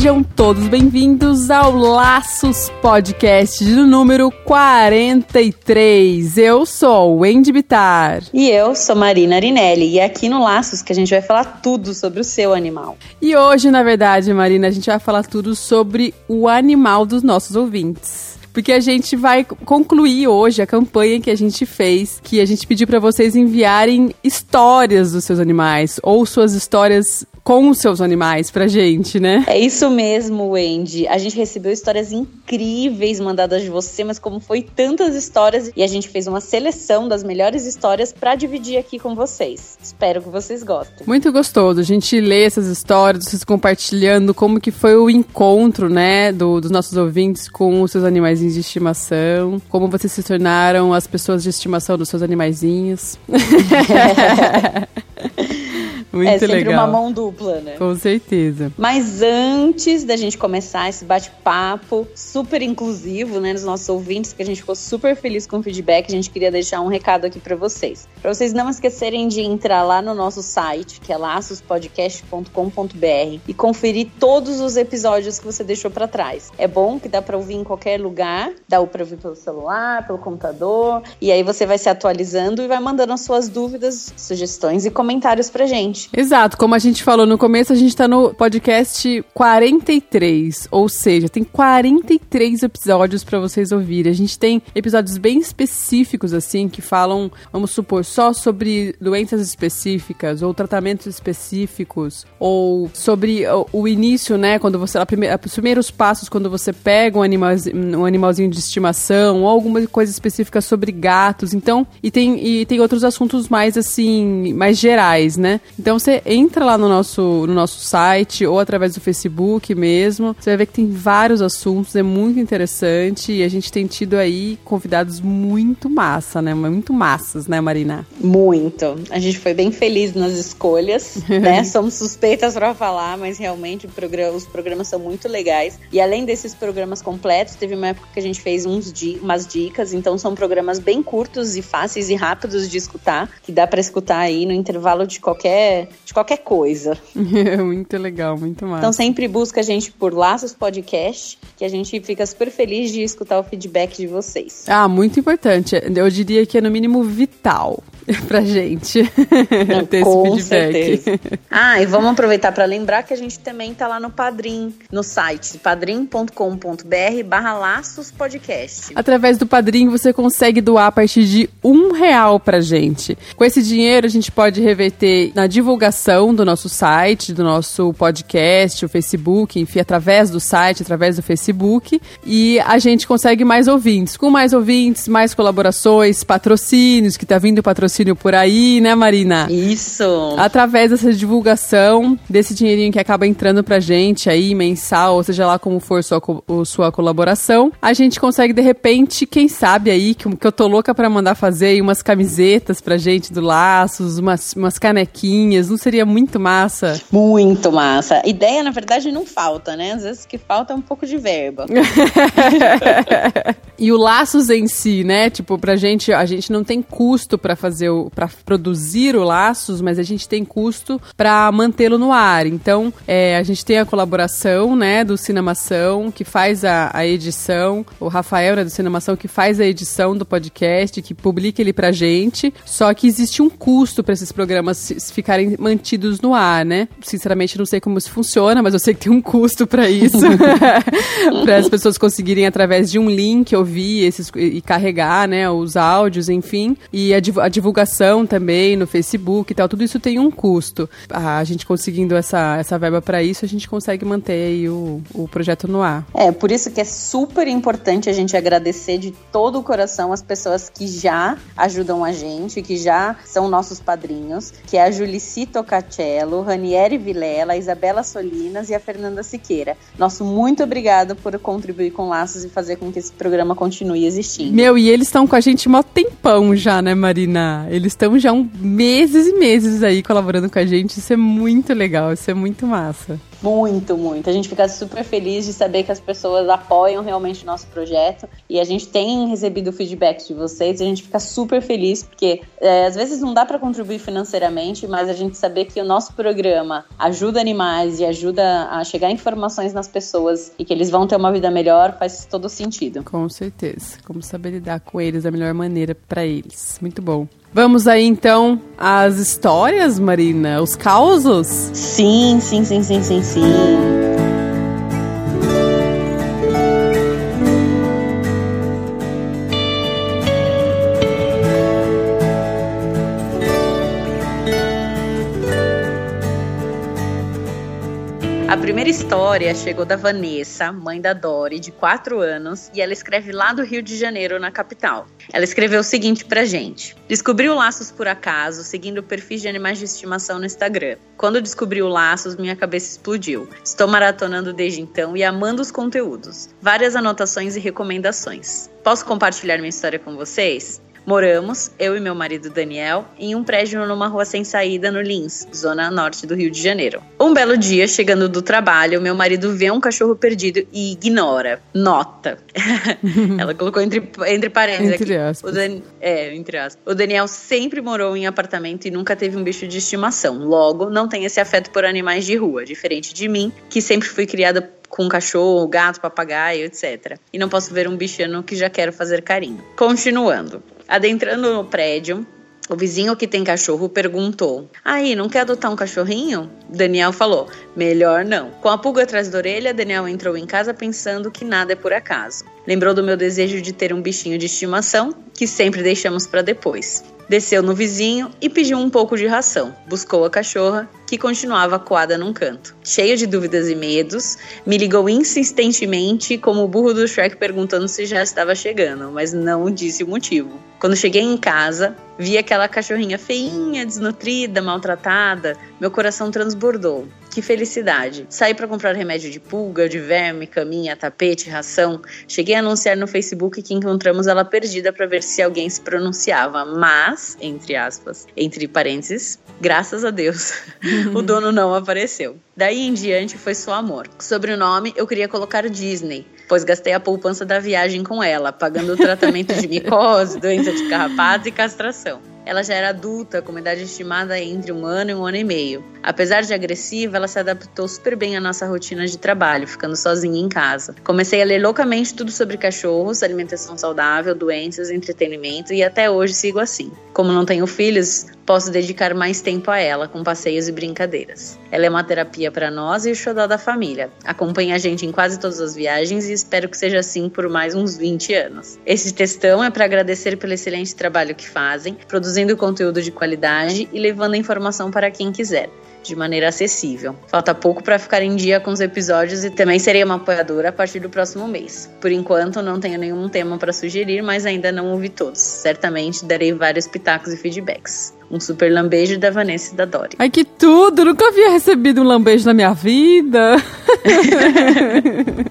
Sejam todos bem-vindos ao Laços Podcast do número 43. Eu sou Wendy Bitar. E eu sou Marina Arinelli. E é aqui no Laços que a gente vai falar tudo sobre o seu animal. E hoje, na verdade, Marina, a gente vai falar tudo sobre o animal dos nossos ouvintes porque a gente vai concluir hoje a campanha que a gente fez, que a gente pediu para vocês enviarem histórias dos seus animais ou suas histórias com os seus animais pra gente, né? É isso mesmo, Wendy. A gente recebeu histórias incríveis mandadas de você, mas como foi tantas histórias e a gente fez uma seleção das melhores histórias para dividir aqui com vocês. Espero que vocês gostem. Muito gostoso. A gente lê essas histórias, vocês compartilhando como que foi o encontro, né, do, dos nossos ouvintes com os seus animaizinhos de estimação, como vocês se tornaram as pessoas de estimação dos seus animaizinhos. Muito é sempre legal. uma mão dupla, né? Com certeza. Mas antes da gente começar esse bate-papo super inclusivo, né, nos nossos ouvintes, que a gente ficou super feliz com o feedback, a gente queria deixar um recado aqui para vocês. Para vocês não esquecerem de entrar lá no nosso site, que é laçospodcast.com.br e conferir todos os episódios que você deixou para trás. É bom que dá para ouvir em qualquer lugar, dá para ouvir pelo celular, pelo computador, e aí você vai se atualizando e vai mandando as suas dúvidas, sugestões e comentários pra gente Exato, como a gente falou no começo, a gente tá no podcast 43, ou seja, tem 43 episódios para vocês ouvirem. A gente tem episódios bem específicos assim que falam, vamos supor, só sobre doenças específicas ou tratamentos específicos ou sobre o, início, né, quando você os primeiros passos quando você pega um, animalzinho, um animalzinho de estimação ou alguma coisa específica sobre gatos. Então, e tem e tem outros assuntos mais assim, mais gerais, né? Então então você entra lá no nosso, no nosso site ou através do Facebook mesmo. Você vai ver que tem vários assuntos, é muito interessante e a gente tem tido aí convidados muito massa, né? Muito massas, né, Marina? Muito. A gente foi bem feliz nas escolhas, né? Somos suspeitas para falar, mas realmente programa, os programas são muito legais. E além desses programas completos, teve uma época que a gente fez uns di umas dicas, então são programas bem curtos e fáceis e rápidos de escutar, que dá para escutar aí no intervalo de qualquer de qualquer coisa. muito legal, muito massa. Então sempre busca a gente por Laços Podcast, que a gente fica super feliz de escutar o feedback de vocês. Ah, muito importante. Eu diria que é no mínimo vital pra gente Não, ter com esse feedback. Certeza. Ah, e vamos aproveitar para lembrar que a gente também tá lá no Padrim, no site padrim.com.br barra laços podcast. Através do Padrim você consegue doar a partir de um real pra gente. Com esse dinheiro a gente pode reverter na divulgação do nosso site, do nosso podcast, o Facebook, enfim, através do site, através do Facebook. E a gente consegue mais ouvintes. Com mais ouvintes, mais colaborações, patrocínios, que tá vindo patrocínio patrocínio por aí, né, Marina? Isso. Através dessa divulgação, desse dinheirinho que acaba entrando pra gente aí, mensal, ou seja lá como for sua, sua colaboração, a gente consegue, de repente, quem sabe aí, que, que eu tô louca pra mandar fazer aí umas camisetas pra gente do Laços, umas, umas canequinhas, não seria muito massa? Muito massa. Ideia, na verdade, não falta, né? Às vezes que falta é um pouco de verba. e o Laços em si, né? Tipo, pra gente, a gente não tem custo para fazer para produzir o Laços, mas a gente tem custo para mantê-lo no ar. Então, é, a gente tem a colaboração, né, do Cinemação, que faz a, a edição, o Rafael, né, do Cinemação, que faz a edição do podcast, que publica ele pra gente. Só que existe um custo para esses programas ficarem mantidos no ar, né? Sinceramente, não sei como isso funciona, mas eu sei que tem um custo para isso. para as pessoas conseguirem, através de um link, ouvir esses e carregar, né, os áudios, enfim. E a, a divulgação divulgação também no Facebook e tal, tudo isso tem um custo. A gente conseguindo essa, essa verba para isso, a gente consegue manter aí o, o projeto no ar. É, por isso que é super importante a gente agradecer de todo o coração as pessoas que já ajudam a gente, que já são nossos padrinhos, que é a Julici Tocacello, Ranieri Vilela, Isabela Solinas e a Fernanda Siqueira. Nosso muito obrigado por contribuir com Laços e fazer com que esse programa continue existindo. Meu, e eles estão com a gente mó tempão já, né, Marina? Eles estão já um meses e meses aí colaborando com a gente. Isso é muito legal, isso é muito massa. Muito, muito. A gente fica super feliz de saber que as pessoas apoiam realmente o nosso projeto e a gente tem recebido feedback de vocês e a gente fica super feliz porque é, às vezes não dá para contribuir financeiramente, mas a gente saber que o nosso programa ajuda animais e ajuda a chegar informações nas pessoas e que eles vão ter uma vida melhor faz todo sentido. Com certeza. Como saber lidar com eles da melhor maneira para eles. Muito bom. Vamos aí então às histórias, Marina, os causos? Sim, sim, sim, sim, sim, sim. Primeira história chegou da Vanessa, mãe da Dori, de 4 anos, e ela escreve lá do Rio de Janeiro, na capital. Ela escreveu o seguinte pra gente: Descobri o Laços por acaso, seguindo perfis de animais de estimação no Instagram. Quando descobri o Laços, minha cabeça explodiu. Estou maratonando desde então e amando os conteúdos. Várias anotações e recomendações. Posso compartilhar minha história com vocês? Moramos, eu e meu marido Daniel, em um prédio numa rua sem saída no Lins, zona norte do Rio de Janeiro. Um belo dia, chegando do trabalho, meu marido vê um cachorro perdido e ignora. Nota. Ela colocou entre, entre parênteses Entre aqui. aspas. O Dan- é, entre aspas. O Daniel sempre morou em apartamento e nunca teve um bicho de estimação. Logo, não tem esse afeto por animais de rua, diferente de mim, que sempre fui criada com cachorro, gato, papagaio, etc. E não posso ver um bichano que já quero fazer carinho. Continuando. Adentrando no prédio, o vizinho que tem cachorro perguntou: Aí, não quer adotar um cachorrinho? Daniel falou: Melhor não. Com a pulga atrás da orelha, Daniel entrou em casa pensando que nada é por acaso. Lembrou do meu desejo de ter um bichinho de estimação, que sempre deixamos para depois. Desceu no vizinho e pediu um pouco de ração. Buscou a cachorra, que continuava coada num canto. Cheio de dúvidas e medos, me ligou insistentemente como o burro do Shrek perguntando se já estava chegando, mas não disse o motivo. Quando cheguei em casa, vi aquela cachorrinha feinha, desnutrida, maltratada, meu coração transbordou. Que felicidade! Saí para comprar remédio de pulga, de verme, caminha, tapete, ração. Cheguei a anunciar no Facebook que encontramos ela perdida para ver se alguém se pronunciava, mas, entre aspas, entre parênteses, graças a Deus, o dono não apareceu. Daí em diante foi só amor. Sobre o nome, eu queria colocar Disney, pois gastei a poupança da viagem com ela, pagando o tratamento de micose, doença de carrapato e castração. Ela já era adulta, com uma idade estimada entre um ano e um ano e meio. Apesar de agressiva, ela se adaptou super bem à nossa rotina de trabalho, ficando sozinha em casa. Comecei a ler loucamente tudo sobre cachorros, alimentação saudável, doenças, entretenimento e até hoje sigo assim. Como não tenho filhos, posso dedicar mais tempo a ela, com passeios e brincadeiras. Ela é uma terapia para nós e o xodó da família. Acompanha a gente em quase todas as viagens e espero que seja assim por mais uns 20 anos. Esse textão é para agradecer pelo excelente trabalho que fazem, produzindo conteúdo de qualidade e levando a informação para quem quiser de maneira acessível. Falta pouco para ficar em dia com os episódios e também serei uma apoiadora a partir do próximo mês. Por enquanto, não tenho nenhum tema para sugerir, mas ainda não ouvi todos. Certamente darei vários pitacos e feedbacks. Um super lambejo da Vanessa e da Dori. Ai, que tudo! Nunca havia recebido um lambejo na minha vida.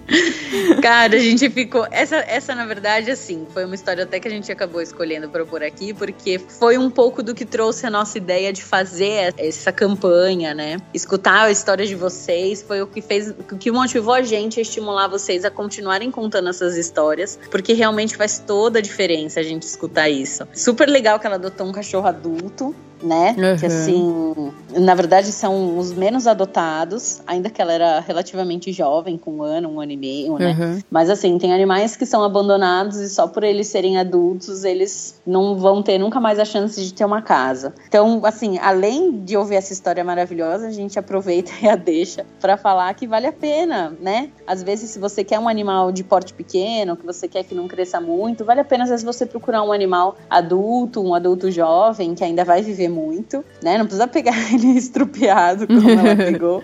Cara, a gente ficou. Essa, essa, na verdade, assim, foi uma história até que a gente acabou escolhendo para pôr aqui, porque foi um pouco do que trouxe a nossa ideia de fazer essa campanha, né? Escutar a história de vocês foi o que fez, o que motivou a gente a estimular vocês a continuarem contando essas histórias, porque realmente faz toda a diferença a gente escutar isso. Super legal que ela adotou um cachorro adulto, né? Uhum. Que assim, na verdade são os menos adotados, ainda que ela era relativamente jovem, com um ano, um ano e meio, né? Uhum. Mas assim, tem animais que são abandonados e só por eles serem adultos, eles não vão ter nunca mais a chance de ter uma casa. Então, assim, além de ouvir essa história maravilhosa, a gente aproveita e a deixa para falar que vale a pena, né? Às vezes, se você quer um animal de porte pequeno, que você quer que não cresça muito, vale a pena às vezes você procurar um animal adulto, um adulto jovem, que ainda vai viver muito, né? Não precisa pegar ele estrupiado como ela pegou.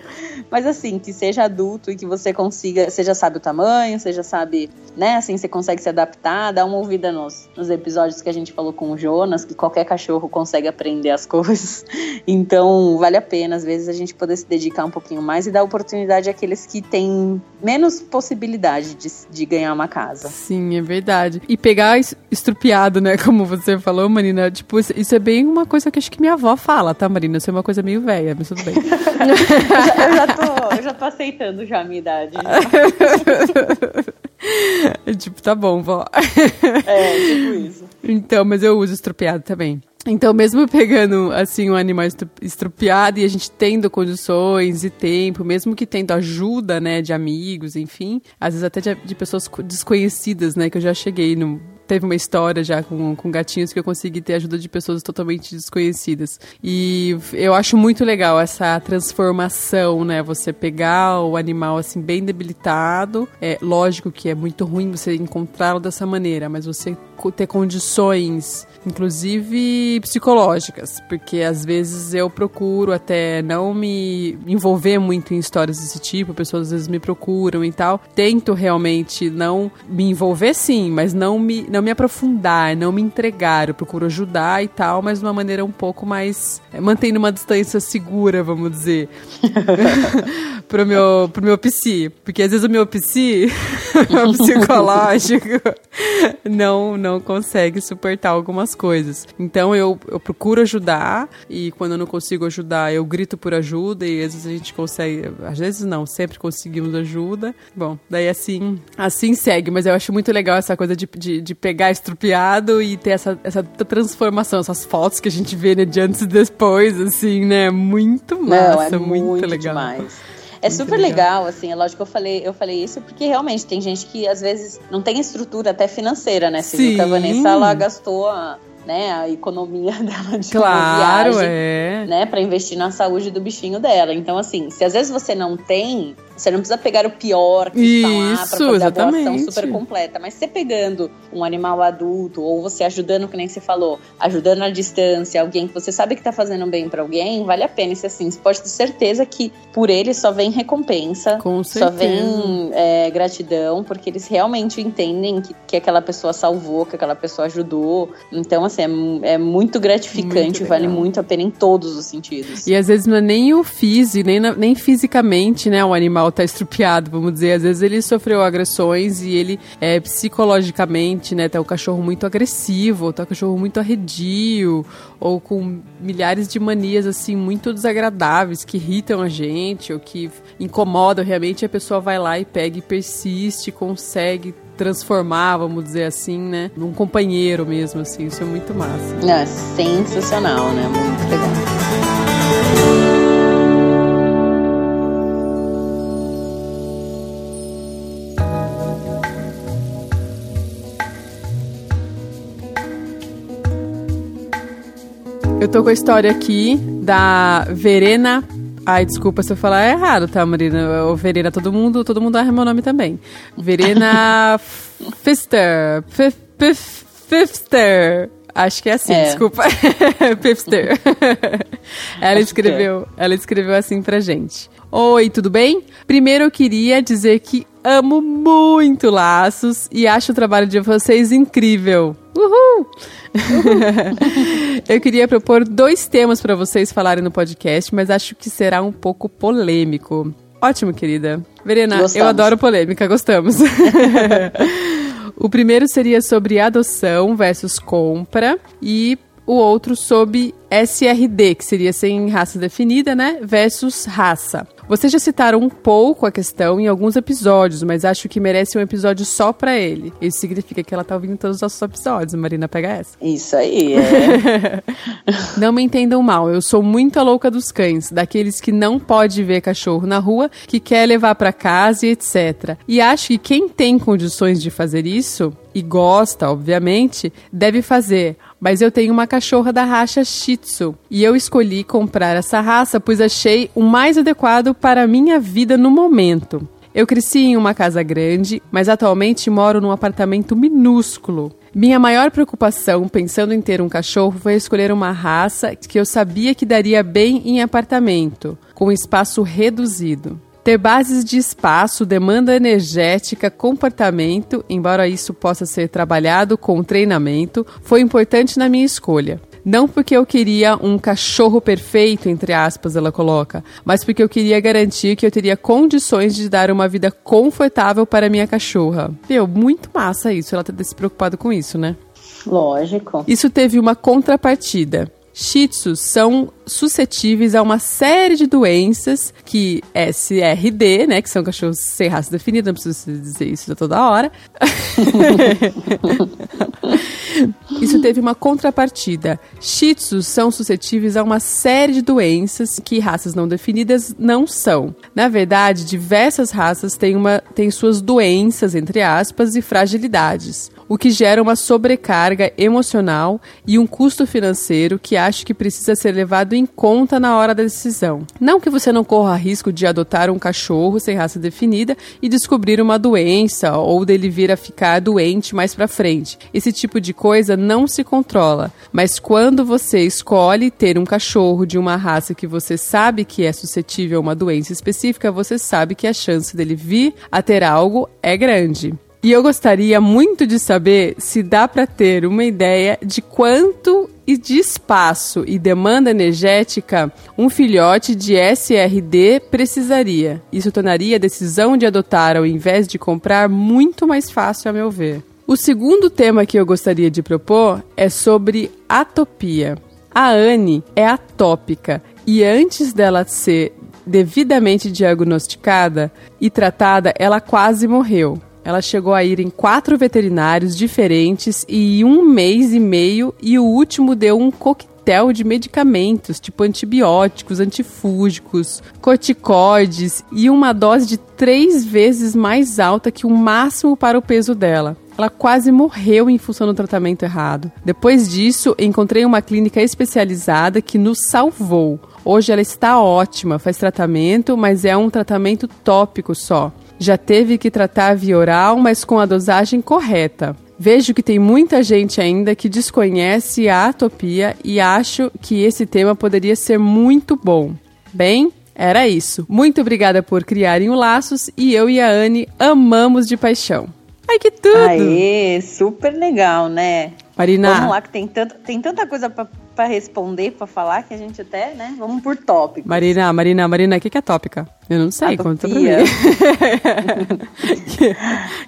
Mas assim, que seja adulto e que você consiga, você já sabe o tamanho, você já sabe, né? Assim, você consegue se adaptar, dá uma ouvida nos, nos episódios que a gente falou com o Jonas, que qualquer cachorro consegue aprender as coisas. Então, vale a pena, às vezes, a gente poder se dedicar um pouquinho mais e dar oportunidade àqueles que têm menos possibilidade de, de ganhar uma casa. Sim, é verdade. E pegar estrupiado, né? Como você falou, Marina, tipo, isso é bem uma coisa que acho que minha avó fala, tá, Marina? Isso é uma coisa meio velha, mas tudo bem. eu, já, eu, já tô, eu já tô aceitando já a minha idade. tipo, tá bom, vó. É, tipo isso. Então, mas eu uso estrupiado também. Então, mesmo pegando, assim, um animal estrupiado e a gente tendo condições e tempo, mesmo que tendo ajuda, né, de amigos, enfim, às vezes até de, de pessoas desconhecidas, né, que eu já cheguei no, teve uma história já com, com gatinhos que eu consegui ter ajuda de pessoas totalmente desconhecidas. E eu acho muito legal essa transformação, né? Você pegar o animal assim bem debilitado. É lógico que é muito ruim você encontrá-lo dessa maneira, mas você ter condições, inclusive psicológicas, porque às vezes eu procuro até não me envolver muito em histórias desse tipo, pessoas às vezes me procuram e tal. Tento realmente não me envolver sim, mas não me não me aprofundar, não me entregar. Eu procuro ajudar e tal, mas de uma maneira um pouco mais. É, mantendo uma distância segura, vamos dizer. pro, meu, pro meu psi. Porque às vezes o meu psi, o psicológico, não, não consegue suportar algumas coisas. Então eu, eu procuro ajudar e quando eu não consigo ajudar, eu grito por ajuda e às vezes a gente consegue. Às vezes não, sempre conseguimos ajuda. Bom, daí assim, assim segue. Mas eu acho muito legal essa coisa de, de, de pegar estrupiado e ter essa, essa transformação, essas fotos que a gente vê, né, de antes e depois, assim, né? Muito massa, Não, é muito, muito legal. Demais. É Muito super legal. legal. assim, é lógico que eu falei, eu falei isso porque realmente tem gente que às vezes não tem estrutura até financeira, né? Você Sim. viu que a Vanessa ela gastou a, né, a economia dela de claro, viagem, é. né, para investir na saúde do bichinho dela. Então, assim, se às vezes você não tem, você não precisa pegar o pior que Isso, está lá para fazer exatamente. a doação super completa. Mas você pegando um animal adulto, ou você ajudando, que nem você falou, ajudando à distância, alguém que você sabe que está fazendo bem para alguém, vale a pena. E assim, você pode ter certeza que por ele só vem recompensa, Com só vem é, gratidão, porque eles realmente entendem que, que aquela pessoa salvou, que aquela pessoa ajudou. Então, assim, é, é muito gratificante, muito vale muito a pena em todos os sentidos. E às vezes não é nem o físico, nem, nem fisicamente, né, o animal tá estrupiado, vamos dizer. Às vezes ele sofreu agressões e ele é psicologicamente, né, tá o cachorro muito agressivo, tá o cachorro muito arredio, ou com milhares de manias assim muito desagradáveis que irritam a gente ou que incomodam realmente, a pessoa vai lá e pega e persiste, consegue transformar, vamos dizer assim, né, num companheiro mesmo assim. Isso é muito massa. É sensacional, né? Muito legal. Eu tô com a história aqui da Verena. Ai, desculpa se eu falar errado, tá, Marina? O Verena, todo mundo, todo mundo erra meu nome também. Verena Fister. Fister. Acho que é assim, é. desculpa. Pipster. ela escreveu, ela escreveu assim pra gente. Oi, tudo bem? Primeiro eu queria dizer que amo muito laços e acho o trabalho de vocês incrível. Uhul! eu queria propor dois temas para vocês falarem no podcast, mas acho que será um pouco polêmico. Ótimo, querida. Verena, gostamos. eu adoro polêmica, gostamos. O primeiro seria sobre adoção versus compra e o outro sobre SRD, que seria sem raça definida, né? Versus raça. Vocês já citaram um pouco a questão em alguns episódios, mas acho que merece um episódio só para ele. Isso significa que ela tá ouvindo todos os nossos episódios. Marina, pega essa. Isso aí, é. não me entendam mal, eu sou muito a louca dos cães, daqueles que não pode ver cachorro na rua, que quer levar para casa e etc. E acho que quem tem condições de fazer isso, e gosta, obviamente, deve fazer mas eu tenho uma cachorra da raça Shih Tzu e eu escolhi comprar essa raça pois achei o mais adequado para a minha vida no momento. Eu cresci em uma casa grande, mas atualmente moro num apartamento minúsculo. Minha maior preocupação, pensando em ter um cachorro, foi escolher uma raça que eu sabia que daria bem em apartamento, com espaço reduzido. Ter bases de espaço, demanda energética, comportamento, embora isso possa ser trabalhado com treinamento, foi importante na minha escolha. Não porque eu queria um cachorro perfeito, entre aspas, ela coloca, mas porque eu queria garantir que eu teria condições de dar uma vida confortável para minha cachorra. Meu, muito massa isso, ela ter se preocupado com isso, né? Lógico. Isso teve uma contrapartida. Shih Tzus são suscetíveis a uma série de doenças que SRD, né, que são cachorros sem raça definida, não preciso dizer isso toda hora. Isso teve uma contrapartida. Shih Tzus são suscetíveis a uma série de doenças que raças não definidas não são. Na verdade, diversas raças têm, uma, têm suas doenças, entre aspas, e fragilidades o que gera uma sobrecarga emocional e um custo financeiro que acho que precisa ser levado em conta na hora da decisão. Não que você não corra risco de adotar um cachorro sem raça definida e descobrir uma doença ou dele vir a ficar doente mais para frente. Esse tipo de coisa não se controla, mas quando você escolhe ter um cachorro de uma raça que você sabe que é suscetível a uma doença específica, você sabe que a chance dele vir a ter algo é grande. E eu gostaria muito de saber se dá para ter uma ideia de quanto e de espaço e demanda energética um filhote de SRD precisaria. Isso tornaria a decisão de adotar ao invés de comprar muito mais fácil, a meu ver. O segundo tema que eu gostaria de propor é sobre atopia. A Anne é atópica e antes dela ser devidamente diagnosticada e tratada, ela quase morreu. Ela chegou a ir em quatro veterinários diferentes e um mês e meio, e o último deu um coquetel de medicamentos, tipo antibióticos, antifúngicos, corticoides e uma dose de três vezes mais alta que o máximo para o peso dela. Ela quase morreu em função do tratamento errado. Depois disso, encontrei uma clínica especializada que nos salvou. Hoje ela está ótima, faz tratamento, mas é um tratamento tópico só. Já teve que tratar via oral, mas com a dosagem correta. Vejo que tem muita gente ainda que desconhece a atopia e acho que esse tema poderia ser muito bom. Bem, era isso. Muito obrigada por criarem o Laços e eu e a Anne amamos de paixão. Ai, que tudo! Aê, super legal, né? Marina. Vamos lá, que tem, tanto, tem tanta coisa para responder, para falar, que a gente até, né? Vamos por tópicos. Marina, Marina, Marina, o que, que é tópica? Eu não sei, conta pra mim. que, que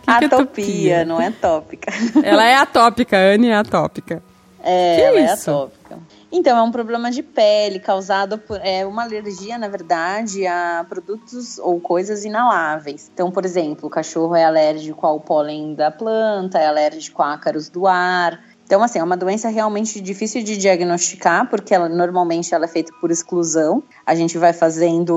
atopia, é não é tópica. Ela é atópica, a Anne é atópica. É, que ela isso? é atópica. Então, é um problema de pele causado por é uma alergia, na verdade, a produtos ou coisas inaláveis. Então, por exemplo, o cachorro é alérgico ao pólen da planta, é alérgico a ácaros do ar, então, assim, é uma doença realmente difícil de diagnosticar, porque ela, normalmente ela é feita por exclusão. A gente vai fazendo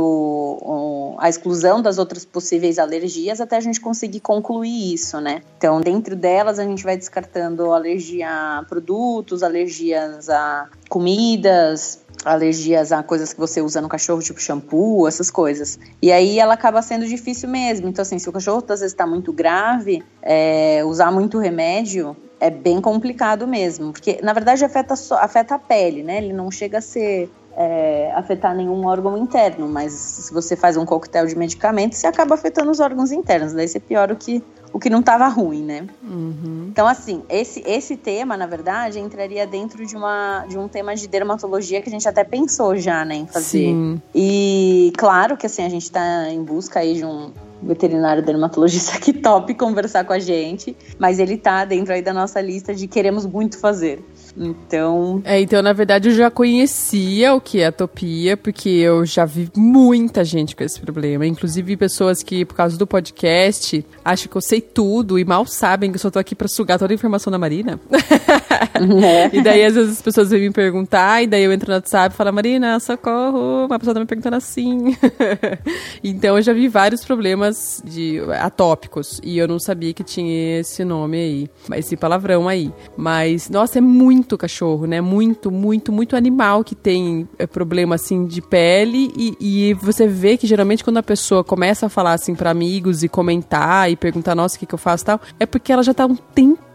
um, a exclusão das outras possíveis alergias até a gente conseguir concluir isso, né? Então, dentro delas, a gente vai descartando alergia a produtos, alergias a comidas, alergias a coisas que você usa no cachorro, tipo shampoo, essas coisas. E aí ela acaba sendo difícil mesmo. Então, assim, se o cachorro às vezes está muito grave, é, usar muito remédio é bem complicado mesmo, porque na verdade afeta, só, afeta a pele, né? Ele não chega a ser é, afetar nenhum órgão interno, mas se você faz um coquetel de medicamentos, você acaba afetando os órgãos internos, daí você piora o que, o que não estava ruim, né? Uhum. Então, assim, esse, esse tema, na verdade, entraria dentro de, uma, de um tema de dermatologia que a gente até pensou já, né, em fazer. Sim. E claro que, assim, a gente está em busca aí de um veterinário dermatologista que top conversar com a gente, mas ele tá dentro aí da nossa lista de queremos muito fazer. Então. É, então, na verdade, eu já conhecia o que é atopia, porque eu já vi muita gente com esse problema. Inclusive pessoas que, por causa do podcast, acham que eu sei tudo e mal sabem que eu só tô aqui pra sugar toda a informação da Marina. É. e daí, às vezes, as pessoas vêm me perguntar, e daí eu entro no WhatsApp e falo, Marina, socorro, uma pessoa tá me perguntando assim. então, eu já vi vários problemas de atópicos, e eu não sabia que tinha esse nome aí, esse palavrão aí. Mas, nossa, é muito cachorro, né? Muito, muito, muito animal que tem é, problema, assim, de pele, e, e você vê que, geralmente, quando a pessoa começa a falar, assim, para amigos e comentar, e perguntar, nossa, o que, que eu faço e tal, é porque ela já tá um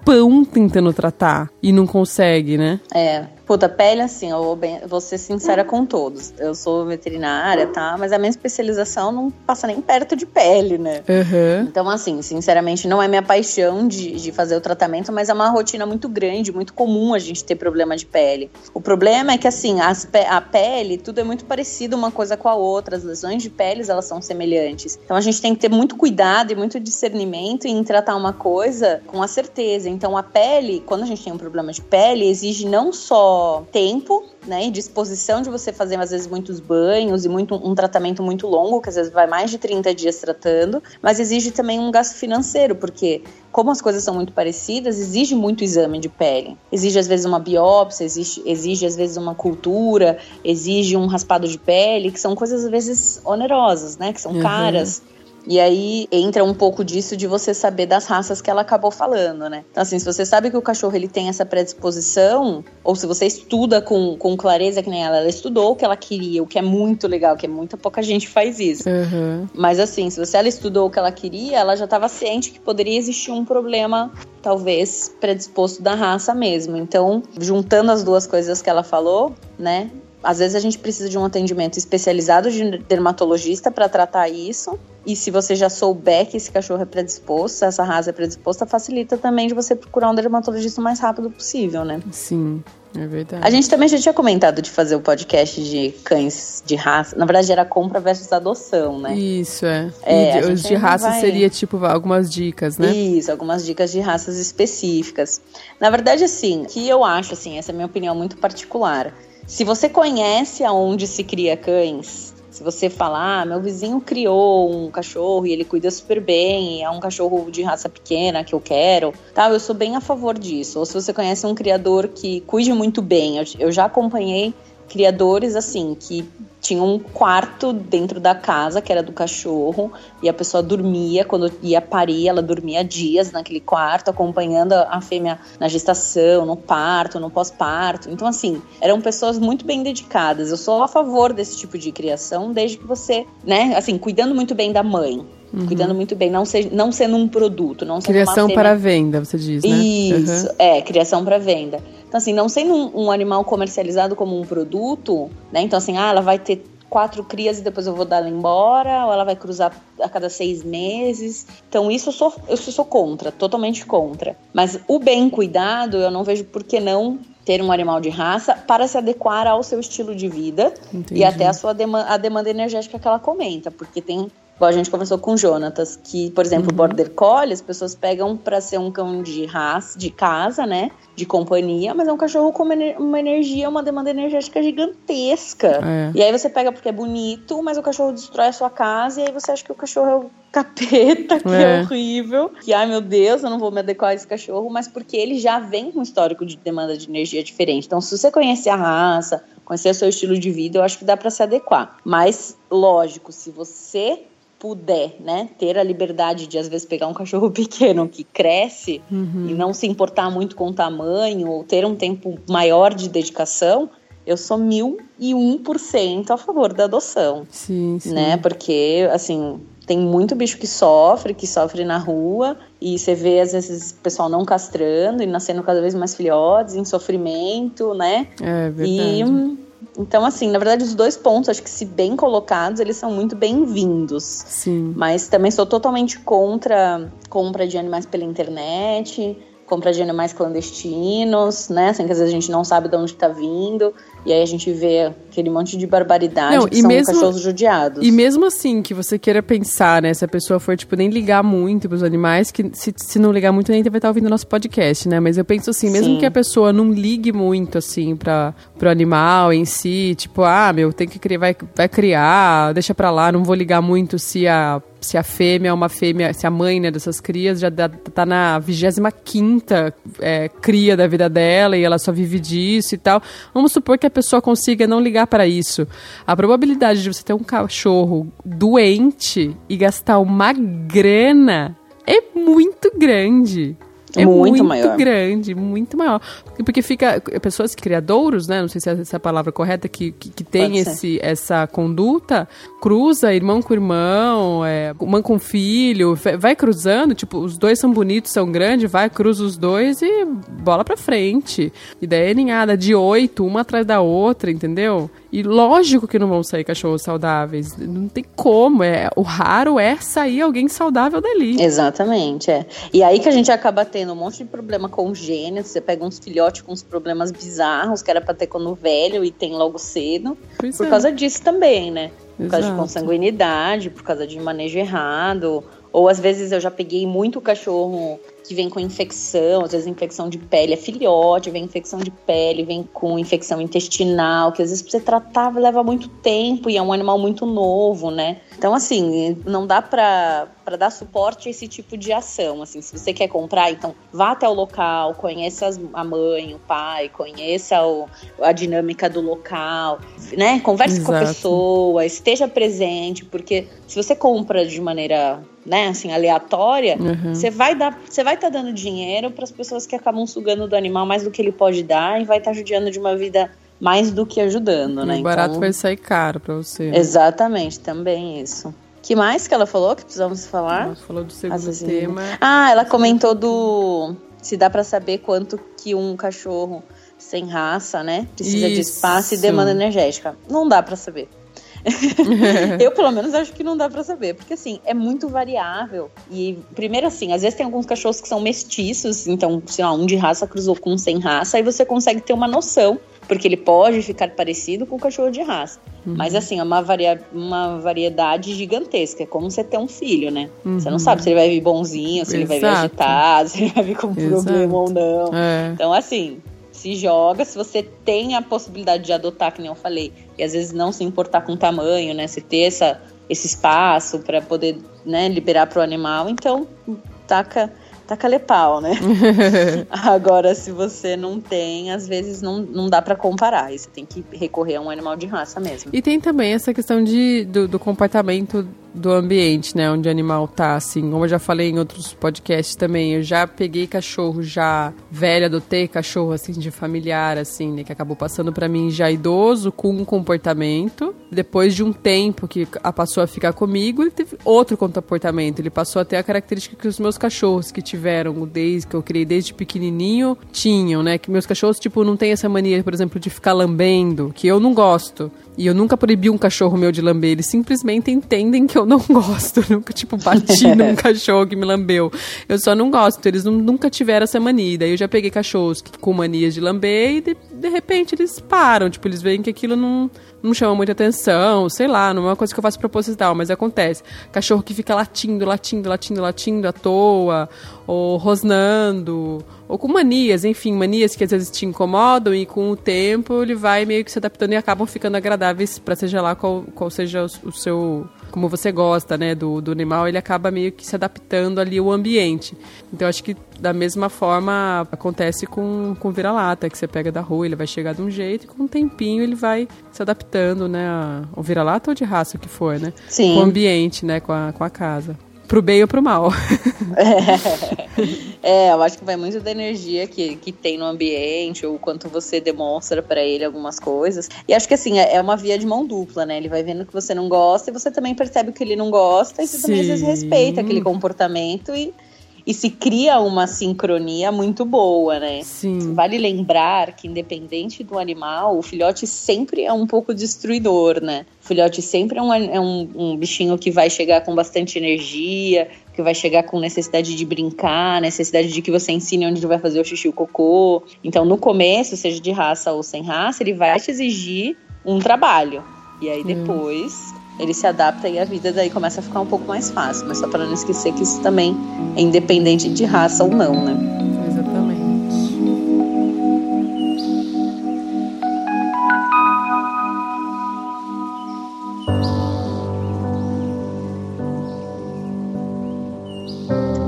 tempão tentando tratar e não consegue, né? É. Puta, pele, assim, eu vou, bem, vou ser sincera com todos. Eu sou veterinária, tá? Mas a minha especialização não passa nem perto de pele, né? Uhum. Então, assim, sinceramente, não é minha paixão de, de fazer o tratamento, mas é uma rotina muito grande, muito comum a gente ter problema de pele. O problema é que, assim, as, a pele, tudo é muito parecido uma coisa com a outra. As lesões de peles, elas são semelhantes. Então, a gente tem que ter muito cuidado e muito discernimento em tratar uma coisa com a certeza. Então, a pele, quando a gente tem um problema de pele, exige não só tempo, né, e disposição de você fazer às vezes muitos banhos e muito um tratamento muito longo, que às vezes vai mais de 30 dias tratando, mas exige também um gasto financeiro, porque como as coisas são muito parecidas, exige muito exame de pele. Exige às vezes uma biópsia, exige, exige às vezes uma cultura, exige um raspado de pele, que são coisas às vezes onerosas, né, que são uhum. caras. E aí entra um pouco disso de você saber das raças que ela acabou falando, né? Então, assim, se você sabe que o cachorro ele tem essa predisposição, ou se você estuda com, com clareza, que nem ela, ela estudou o que ela queria, o que é muito legal, que é muita pouca gente faz isso. Uhum. Mas assim, se você ela estudou o que ela queria, ela já estava ciente que poderia existir um problema, talvez, predisposto da raça mesmo. Então, juntando as duas coisas que ela falou, né? Às vezes a gente precisa de um atendimento especializado de dermatologista para tratar isso. E se você já souber que esse cachorro é predisposto, essa raça é predisposta, facilita também de você procurar um dermatologista o mais rápido possível, né? Sim. É verdade. A gente também já tinha comentado de fazer o podcast de cães de raça. Na verdade, era compra versus adoção, né? Isso, é. é os de raça vai... seria, tipo, algumas dicas, né? Isso, algumas dicas de raças específicas. Na verdade, assim, que eu acho, assim, essa é a minha opinião muito particular. Se você conhece aonde se cria cães, se você falar, ah, meu vizinho criou um cachorro e ele cuida super bem, é um cachorro de raça pequena que eu quero, tal, eu sou bem a favor disso. Ou se você conhece um criador que cuide muito bem, eu, eu já acompanhei criadores assim que tinha um quarto dentro da casa que era do cachorro e a pessoa dormia quando ia parir, ela dormia dias naquele quarto acompanhando a fêmea na gestação, no parto, no pós-parto. Então assim, eram pessoas muito bem dedicadas. Eu sou a favor desse tipo de criação, desde que você, né, assim, cuidando muito bem da mãe. Uhum. Cuidando muito bem, não, ser, não sendo um produto, não sendo Criação para venda, você diz, né? Isso, uhum. é, criação para venda. Então, assim, não sendo um, um, animal comercializado como um produto, né? Então, assim, ah, ela vai ter quatro crias e depois eu vou dar ela embora, ou ela vai cruzar a cada seis meses. Então, isso eu sou, eu sou contra, totalmente contra. Mas o bem cuidado, eu não vejo por que não ter um animal de raça para se adequar ao seu estilo de vida Entendi. e até a sua demanda, a demanda energética que ela comenta, porque tem Igual a gente conversou com o Jonatas, que, por exemplo, uhum. Border Collie, as pessoas pegam para ser um cão de raça, de casa, né? De companhia, mas é um cachorro com uma energia, uma demanda energética gigantesca. É. E aí você pega porque é bonito, mas o cachorro destrói a sua casa, e aí você acha que o cachorro é o capeta, que é, é horrível. Que, ai meu Deus, eu não vou me adequar a esse cachorro, mas porque ele já vem com um histórico de demanda de energia diferente. Então, se você conhecer a raça, conhecer o seu estilo de vida, eu acho que dá para se adequar. Mas, lógico, se você puder, né, ter a liberdade de às vezes pegar um cachorro pequeno que cresce uhum. e não se importar muito com o tamanho ou ter um tempo maior de dedicação, eu sou mil e um por cento a favor da adoção. Sim, sim. Né, porque, assim, tem muito bicho que sofre, que sofre na rua, e você vê, às vezes, o pessoal não castrando e nascendo cada vez mais filhotes, em sofrimento, né? É verdade. E então, assim, na verdade, os dois pontos, acho que se bem colocados, eles são muito bem-vindos. Sim. Mas também sou totalmente contra compra de animais pela internet, compra de animais clandestinos, né? Assim, que às vezes a gente não sabe de onde está vindo. E aí a gente vê aquele monte de barbaridade não, que são mesmo, cachorros judiados. E mesmo assim, que você queira pensar, né? Se a pessoa for, tipo, nem ligar muito pros animais, que se, se não ligar muito, nem vai estar ouvindo nosso podcast, né? Mas eu penso assim, mesmo Sim. que a pessoa não ligue muito, assim, pra, pro animal em si, tipo, ah, meu, tem que criar, vai, vai criar, deixa pra lá, não vou ligar muito se a se a fêmea é uma fêmea, se a mãe né, dessas crias já tá na 25 quinta é, cria da vida dela e ela só vive disso e tal. Vamos supor que a pessoa consiga não ligar para isso. A probabilidade de você ter um cachorro doente e gastar uma grana é muito grande. É muito, muito maior. grande, muito maior. Porque fica. Pessoas criadouros, né? Não sei se é essa a palavra correta, que, que, que tem esse, essa conduta, cruza irmão com irmão, é, mãe com filho, vai cruzando, tipo, os dois são bonitos, são grandes, vai, cruza os dois e bola pra frente. E daí é ninhada de oito, uma atrás da outra, entendeu? E lógico que não vão sair cachorros saudáveis. Não tem como. É, o raro é sair alguém saudável dali. Exatamente, é. E aí que a gente acaba tendo um monte de problema congênito. Você pega uns filhotes com uns problemas bizarros que era pra ter quando velho e tem logo cedo. Pois por é. causa disso também, né? Por Exato. causa de consanguinidade, por causa de manejo errado. Ou às vezes eu já peguei muito cachorro que vem com infecção, às vezes infecção de pele é filhote, vem infecção de pele, vem com infecção intestinal, que às vezes você tratar leva muito tempo e é um animal muito novo, né? Então, assim, não dá pra dar suporte a esse tipo de ação. Assim, se você quer comprar, então vá até o local, conheça a mãe, o pai, conheça o, a dinâmica do local, né? Converse Exato. com a pessoa, esteja presente, porque se você compra de maneira né, assim, aleatória, uhum. você vai dar, você vai estar tá dando dinheiro para as pessoas que acabam sugando do animal mais do que ele pode dar e vai estar tá judiando de uma vida mais do que ajudando, né? O barato então, vai sair caro para você. Né? Exatamente, também isso. que mais que ela falou que precisamos falar? Ela falou do segundo tema. Ah, ela comentou do se dá para saber quanto que um cachorro sem raça, né, precisa Isso. de espaço e demanda energética. Não dá para saber. eu, pelo menos, acho que não dá para saber. Porque, assim, é muito variável. E, primeiro, assim, às vezes tem alguns cachorros que são mestiços. Então, sei lá, um de raça cruzou com um sem raça. Aí você consegue ter uma noção. Porque ele pode ficar parecido com o cachorro de raça. Uhum. Mas, assim, é uma, varia uma variedade gigantesca. É como você ter um filho, né? Uhum. Você não sabe se ele vai vir bonzinho, se Exato. ele vai vir agitado, se ele vai vir com Exato. problema ou não. É. Então, assim, se joga, se você tem a possibilidade de adotar, que nem eu falei, e às vezes não se importar com o tamanho, né? Se ter essa, esse espaço para poder né, liberar para o animal, então taca taca-lhe pau, né? Agora, se você não tem, às vezes não, não dá para comparar. E você tem que recorrer a um animal de raça mesmo. E tem também essa questão de, do, do comportamento do ambiente, né, onde o animal tá, assim, como eu já falei em outros podcasts também, eu já peguei cachorro já velho, adotei cachorro, assim, de familiar, assim, né, que acabou passando para mim já idoso, com um comportamento, depois de um tempo que a passou a ficar comigo, ele teve outro comportamento, ele passou a ter a característica que os meus cachorros que tiveram desde, que eu criei desde pequenininho, tinham, né, que meus cachorros, tipo, não tem essa mania, por exemplo, de ficar lambendo, que eu não gosto, e eu nunca proibi um cachorro meu de lamber, eles simplesmente entendem que eu não gosto. Eu nunca, tipo, bati num cachorro que me lambeu. Eu só não gosto. Eles não, nunca tiveram essa mania. Daí eu já peguei cachorros com manias de lamber e de, de repente eles param. Tipo, eles veem que aquilo não, não chama muita atenção, sei lá, não é uma coisa que eu faço proposital, mas acontece. Cachorro que fica latindo, latindo, latindo, latindo à toa, ou rosnando, ou com manias, enfim, manias que às vezes te incomodam e com o tempo ele vai meio que se adaptando e acabam ficando agradáveis para seja lá qual, qual seja o, o seu como você gosta, né, do, do animal, ele acaba meio que se adaptando ali ao ambiente. Então, acho que da mesma forma acontece com, com vira-lata, que você pega da rua, ele vai chegar de um jeito e com um tempinho ele vai se adaptando, né, ao vira-lata ou de raça que for, né? Sim. Com o ambiente, né, com a, com a casa. Pro bem ou pro mal. É, é, eu acho que vai muito da energia que, que tem no ambiente, ou quanto você demonstra para ele algumas coisas. E acho que assim, é, é uma via de mão dupla, né? Ele vai vendo que você não gosta e você também percebe que ele não gosta, e você Sim. também às vezes respeita aquele comportamento e e se cria uma sincronia muito boa, né? Sim. Vale lembrar que, independente do animal, o filhote sempre é um pouco destruidor, né? O filhote sempre é um, é um, um bichinho que vai chegar com bastante energia, que vai chegar com necessidade de brincar, necessidade de que você ensine onde ele vai fazer o xixi e o cocô. Então, no começo, seja de raça ou sem raça, ele vai te exigir um trabalho. E aí depois ele se adapta e a vida daí começa a ficar um pouco mais fácil. Mas só para não esquecer que isso também é independente de raça ou não, né? Exatamente.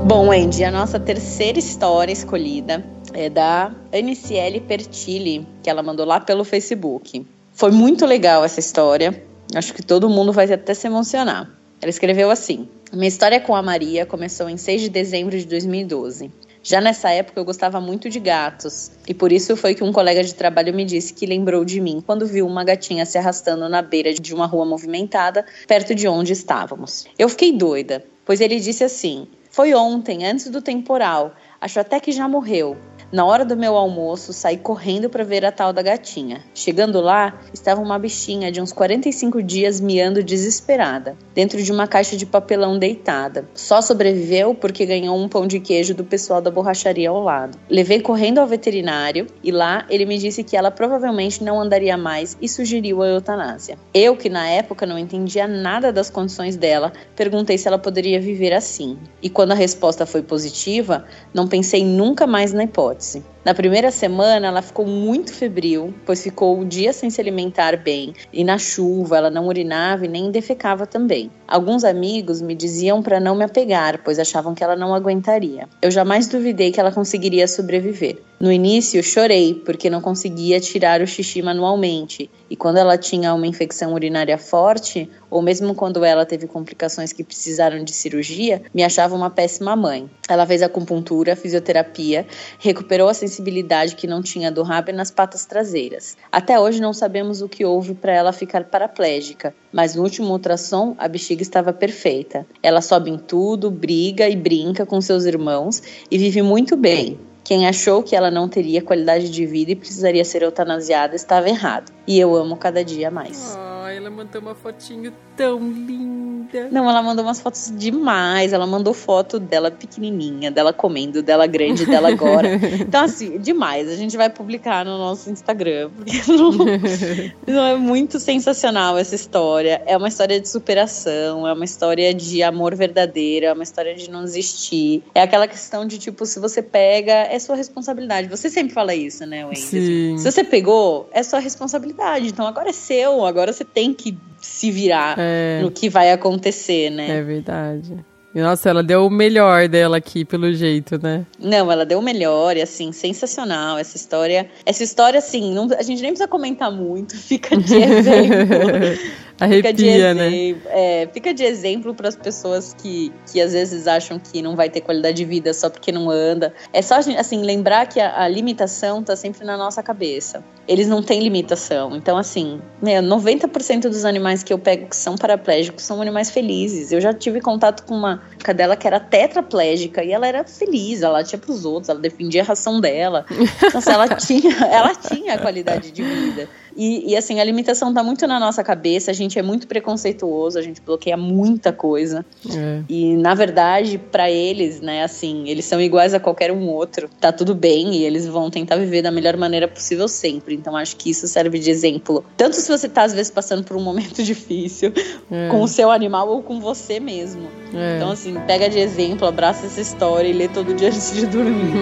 Bom, Andy, a nossa terceira história escolhida é da Aniciele Pertilli, que ela mandou lá pelo Facebook. Foi muito legal essa história Acho que todo mundo vai até se emocionar. Ela escreveu assim: Minha história com a Maria começou em 6 de dezembro de 2012. Já nessa época eu gostava muito de gatos, e por isso foi que um colega de trabalho me disse que lembrou de mim quando viu uma gatinha se arrastando na beira de uma rua movimentada, perto de onde estávamos. Eu fiquei doida, pois ele disse assim: Foi ontem, antes do temporal, acho até que já morreu. Na hora do meu almoço, saí correndo para ver a tal da gatinha. Chegando lá, estava uma bichinha de uns 45 dias miando desesperada, dentro de uma caixa de papelão deitada. Só sobreviveu porque ganhou um pão de queijo do pessoal da borracharia ao lado. Levei correndo ao veterinário e lá ele me disse que ela provavelmente não andaria mais e sugeriu a eutanásia. Eu, que na época não entendia nada das condições dela, perguntei se ela poderia viver assim. E quando a resposta foi positiva, não pensei nunca mais na hipótese hipótese. Na primeira semana, ela ficou muito febril, pois ficou o dia sem se alimentar bem, e na chuva ela não urinava e nem defecava também. Alguns amigos me diziam para não me apegar, pois achavam que ela não aguentaria. Eu jamais duvidei que ela conseguiria sobreviver. No início, chorei porque não conseguia tirar o xixi manualmente, e quando ela tinha uma infecção urinária forte, ou mesmo quando ela teve complicações que precisaram de cirurgia, me achava uma péssima mãe. Ela fez acupuntura, fisioterapia, recuperou a sensibilidade que não tinha do rabo nas patas traseiras. Até hoje não sabemos o que houve para ela ficar paraplégica, mas no último ultrassom a bexiga estava perfeita. Ela sobe em tudo, briga e brinca com seus irmãos e vive muito bem. Quem achou que ela não teria qualidade de vida e precisaria ser eutanasiada estava errado. E eu amo cada dia mais. Oh, ela mandou uma fotinho tão linda. Não, ela mandou umas fotos demais. Ela mandou foto dela pequenininha, dela comendo, dela grande, dela agora. então, assim, demais. A gente vai publicar no nosso Instagram, porque não, não é muito sensacional essa história. É uma história de superação, é uma história de amor verdadeiro, é uma história de não desistir. É aquela questão de, tipo, se você pega, é sua responsabilidade. Você sempre fala isso, né, Wendy? Sim. Se você pegou, é sua responsabilidade. Então agora é seu, agora você tem que se virar É. no que vai acontecer, né? É verdade. E, nossa, ela deu o melhor dela aqui, pelo jeito, né? Não, ela deu o melhor e assim, sensacional essa história. Essa história, assim, não- a gente nem precisa comentar muito, fica de exemplo. Fica de Arrepia, né? exemplo, é, fica de exemplo para as pessoas que, que às vezes acham que não vai ter qualidade de vida só porque não anda. É só assim lembrar que a, a limitação tá sempre na nossa cabeça. Eles não têm limitação. Então assim, meu, 90% dos animais que eu pego que são paraplégicos são animais felizes. Eu já tive contato com uma cadela que era tetraplégica e ela era feliz, ela tinha pros outros, ela defendia a ração dela. Nossa, ela tinha, ela tinha a qualidade de vida. E, e, assim, a limitação tá muito na nossa cabeça, a gente é muito preconceituoso, a gente bloqueia muita coisa. É. E na verdade, para eles, né, assim, eles são iguais a qualquer um outro. Tá tudo bem e eles vão tentar viver da melhor maneira possível sempre. Então acho que isso serve de exemplo. Tanto se você tá às vezes passando por um momento difícil É. com o seu animal ou com você mesmo. É. Então assim, pega de exemplo, abraça essa história e lê todo dia antes de dormir.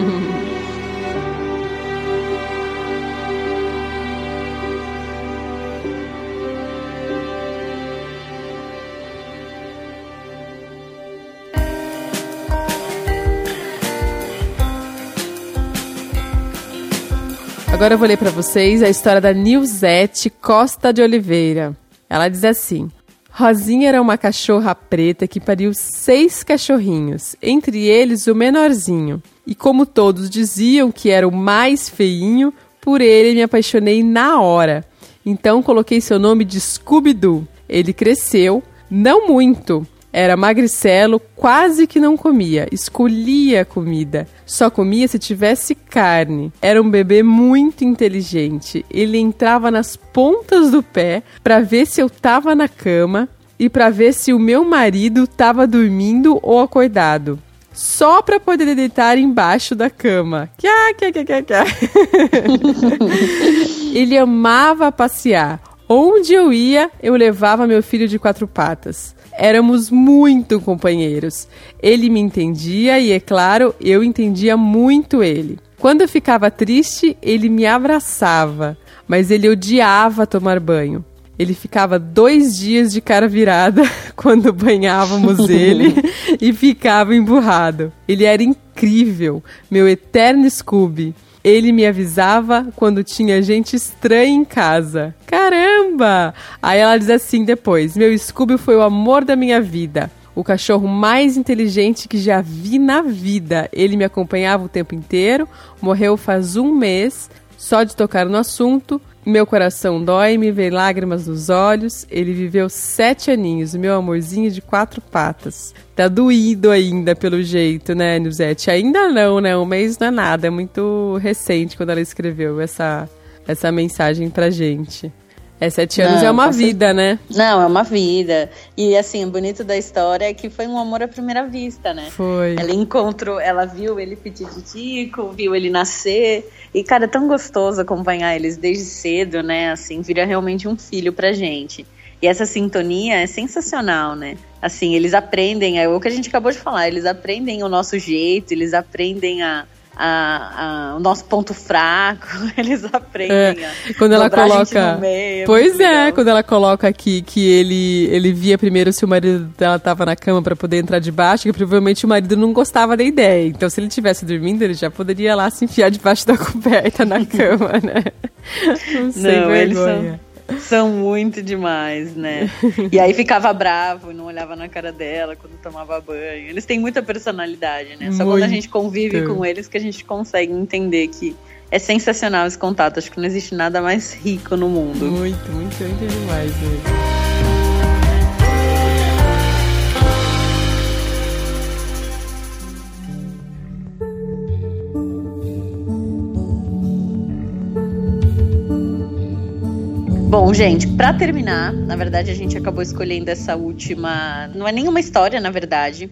Agora eu vou ler pra vocês a história da Nilzete Costa de Oliveira. Ela diz assim: Rosinha era uma cachorra preta que pariu seis cachorrinhos, entre eles o menorzinho. E como todos diziam que era o mais feinho, por ele me apaixonei na hora. Então coloquei seu nome de Scooby-Doo. Ele cresceu, não muito, era magricelo, quase que não comia, escolhia a comida. Só comia se tivesse carne. Era um bebê muito inteligente. Ele entrava nas pontas do pé para ver se eu tava na cama e para ver se o meu marido tava dormindo ou acordado. Só para poder deitar embaixo da cama. Kia, kia, kia, kia. Ele amava passear. Onde eu ia, eu levava meu filho de quatro patas. Éramos muito companheiros. Ele me entendia e, é claro, eu entendia muito ele. Quando eu ficava triste, ele me abraçava, mas ele odiava tomar banho. Ele ficava dois dias de cara virada quando banhávamos ele e ficava emburrado. Ele era incrível, meu eterno Scooby. Ele me avisava quando tinha gente estranha em casa. Caramba! Aí ela diz assim depois: Meu Scooby foi o amor da minha vida. o cachorro mais inteligente que já vi na vida. Ele me acompanhava o tempo inteiro, morreu faz um mês, só de tocar no assunto. Meu coração dói, me vem lágrimas nos olhos. Ele viveu sete aninhos, meu amorzinho de quatro patas. Tá doído ainda, pelo jeito, né, Nuzete? Ainda não, né? Um mês não é nada, é muito recente quando ela escreveu essa, essa mensagem pra gente. É, sete anos não, é uma vida, né? Não, é uma vida. E assim, o bonito da história é que foi um amor à primeira vista, né? Foi. Ela encontrou, ela viu ele petitico, viu ele nascer. E, cara, é tão gostoso acompanhar eles desde cedo, né? Assim, vira realmente um filho pra gente. E essa sintonia é sensacional, né? Assim, eles aprendem, é o que a gente acabou de falar, eles aprendem o nosso jeito, eles aprendem a, a, a, o nosso ponto fraco, eles aprendem é, quando ela coloca meio, Pois é, legal. quando ela coloca aqui que ele ele via primeiro se o marido dela estava na cama para poder entrar debaixo, que provavelmente o marido não gostava da ideia. Então se ele estivesse dormindo, ele já poderia lá se enfiar debaixo da coberta na cama, né? Não sei não, vergonha. São muito demais, né? E aí ficava bravo, não olhava na cara dela quando tomava banho. Eles têm muita personalidade, né? Só muito. quando a gente convive com eles que a gente consegue entender que é sensacional esse contato. Acho que não existe nada mais rico no mundo. Muito, muito, muito demais mesmo. Bom, gente, para terminar, na verdade a gente acabou escolhendo essa última. Não é nenhuma história, na verdade,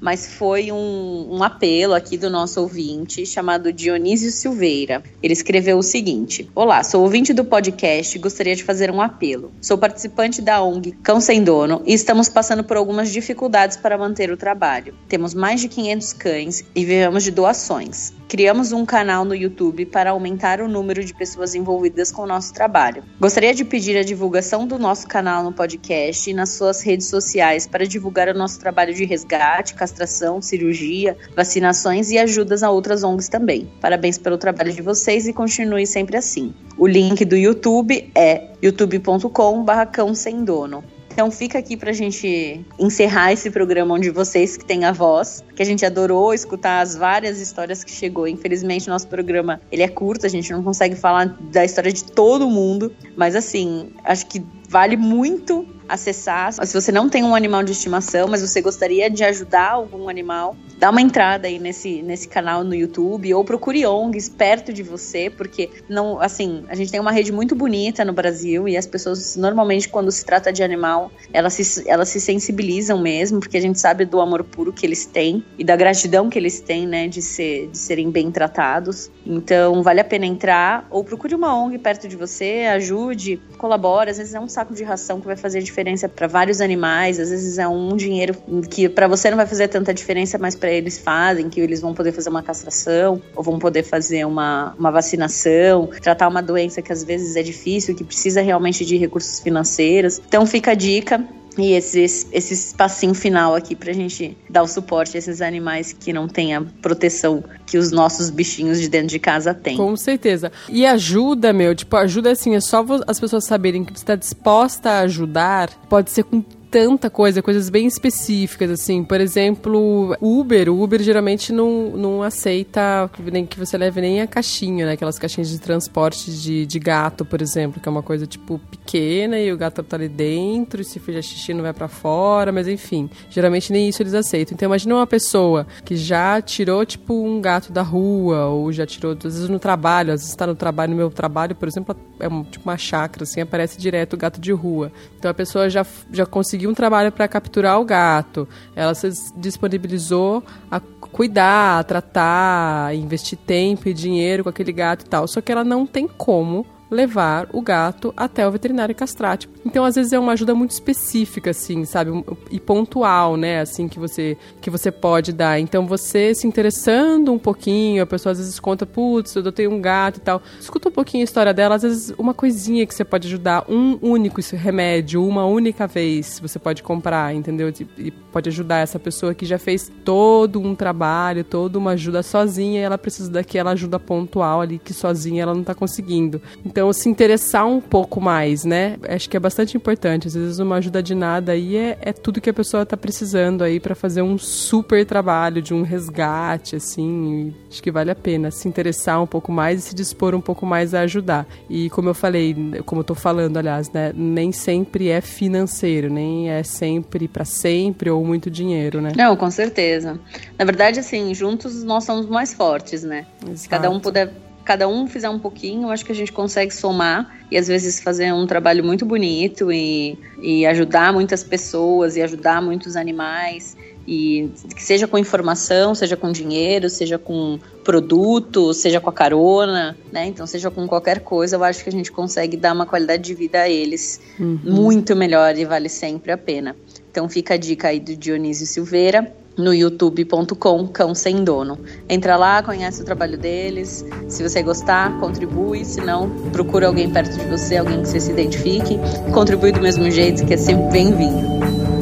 mas foi um, um, apelo aqui do nosso ouvinte chamado Dionísio Silveira. Ele escreveu o seguinte: Olá, sou ouvinte do podcast e gostaria de fazer um apelo. Sou participante da ONG Cão Sem Dono e estamos passando por algumas dificuldades para manter o trabalho. Temos mais de 500 cães e vivemos de doações. Criamos um canal no YouTube para aumentar o número de pessoas envolvidas com o nosso trabalho. Gostaria de pedir a divulgação do nosso canal no podcast e nas suas redes sociais para divulgar o nosso trabalho de resgate, castração, cirurgia, vacinações e ajudas a outras ONGs também. Parabéns pelo trabalho de vocês e continue sempre assim. O link do YouTube é youtube.com/cão sem dono. Então fica aqui pra gente encerrar esse programa onde vocês que têm a voz, que a gente adorou escutar as várias histórias que chegou. Infelizmente, nosso programa ele é curto, a gente não consegue falar da história de todo mundo, mas assim, acho que vale muito acessar. Se você não tem um animal de estimação, mas você gostaria de ajudar algum animal, dá uma entrada aí nesse, nesse canal no YouTube ou procure ONGs perto de você, porque não, assim, a gente tem uma rede muito bonita no Brasil e as pessoas normalmente quando se trata de animal, elas se, elas se sensibilizam mesmo, porque a gente sabe do amor puro que eles têm e da gratidão que eles têm, né, de ser de serem bem tratados. Então, vale a pena entrar ou procure uma ONG perto de você, ajude, colabore, às vezes é um saco de ração que vai fazer diferença para vários animais, às vezes é um dinheiro que para você não vai fazer tanta diferença, mas para eles fazem, que eles vão poder fazer uma castração ou vão poder fazer uma, uma vacinação, tratar uma doença que às vezes é difícil, que precisa realmente de recursos financeiros. Então fica a dica, e esse, esse espacinho final aqui pra gente dar o suporte a esses animais que não têm a proteção que os nossos bichinhos de dentro de casa têm. Com certeza. E ajuda, meu, tipo, ajuda assim, é só as pessoas saberem que você está disposta a ajudar, pode ser com tanta coisa, coisas bem específicas, assim. Por exemplo, Uber. O Uber geralmente não, não aceita nem que você leve nem a caixinha, né? Aquelas caixinhas de transporte de, de gato, por exemplo, que é uma coisa, tipo, pequena e o gato tá ali dentro, e se fizer xixi não vai para fora, mas enfim. Geralmente nem isso eles aceitam. Então imagina uma pessoa que já tirou, tipo, um gato da rua, ou já tirou, às vezes no trabalho, às vezes está no trabalho, no meu trabalho, por exemplo, é um, tipo uma chácara, assim, aparece direto o gato de rua. Então a pessoa já, já conseguiu um trabalho para capturar o gato. Ela se disponibilizou a cuidar, a tratar, investir tempo e dinheiro com aquele gato e tal. Só que ela não tem como levar o gato até o veterinário castrar. Tipo, então, às vezes é uma ajuda muito específica, assim, sabe, e pontual, né, assim que você que você pode dar. Então, você se interessando um pouquinho, a pessoa às vezes conta, putz, eu tenho um gato e tal. Escuta um pouquinho a história dela, às vezes uma coisinha que você pode ajudar, um único remédio, uma única vez, você pode comprar, entendeu? E pode ajudar essa pessoa que já fez todo um trabalho, toda uma ajuda sozinha, e ela precisa daquela ajuda pontual ali que sozinha ela não está conseguindo. Então, se interessar um pouco mais, né? Acho que é bastante importante. Às vezes, uma ajuda de nada aí é, é tudo que a pessoa está precisando aí para fazer um super trabalho de um resgate, assim. Acho que vale a pena se interessar um pouco mais e se dispor um pouco mais a ajudar. E como eu falei, como eu tô falando, aliás, né? Nem sempre é financeiro, nem é sempre para sempre ou muito dinheiro, né? Não, com certeza. Na verdade, assim, juntos nós somos mais fortes, né? Exato. Se cada um puder cada um fizer um pouquinho, eu acho que a gente consegue somar e às vezes fazer um trabalho muito bonito e, e ajudar muitas pessoas e ajudar muitos animais. E que seja com informação, seja com dinheiro, seja com produto, seja com a carona, né? Então, seja com qualquer coisa, eu acho que a gente consegue dar uma qualidade de vida a eles uhum. muito melhor e vale sempre a pena. Então, fica a dica aí do Dionísio Silveira no youtube.com Cão Sem Dono. Entra lá, conhece o trabalho deles. Se você gostar, contribui. Se não, procura alguém perto de você, alguém que você se identifique. Contribui do mesmo jeito, que é sempre bem-vindo.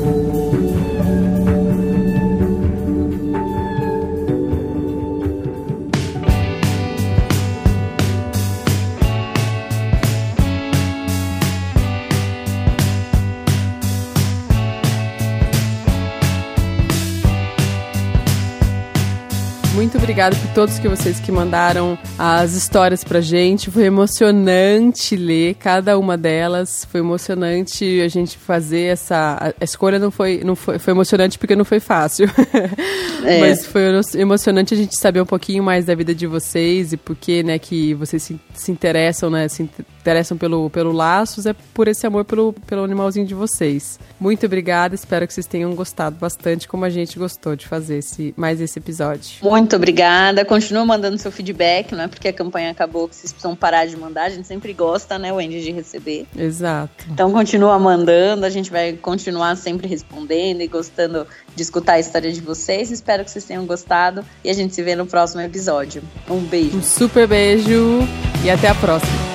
Muito obrigada por todos que vocês que mandaram as histórias pra gente. Foi emocionante ler cada uma delas. Foi emocionante a gente fazer essa. A escolha não foi, não foi, foi emocionante porque não foi fácil. É. Mas foi emocionante a gente saber um pouquinho mais da vida de vocês e por que, né, que vocês se, se interessam, né? Se interessam pelo, pelo Laços, é por esse amor pelo, pelo animalzinho de vocês. Muito obrigada, espero que vocês tenham gostado bastante, como a gente gostou de fazer esse, mais esse episódio. Muito obrigada, continua mandando seu feedback, não é porque a campanha acabou que vocês precisam parar de mandar, a gente sempre gosta, né, Wendy, de receber. Exato. Então continua mandando, a gente vai continuar sempre respondendo e gostando de escutar a história de vocês. Espero que vocês tenham gostado e a gente se vê no próximo episódio. Um beijo. Um super beijo e até a próxima.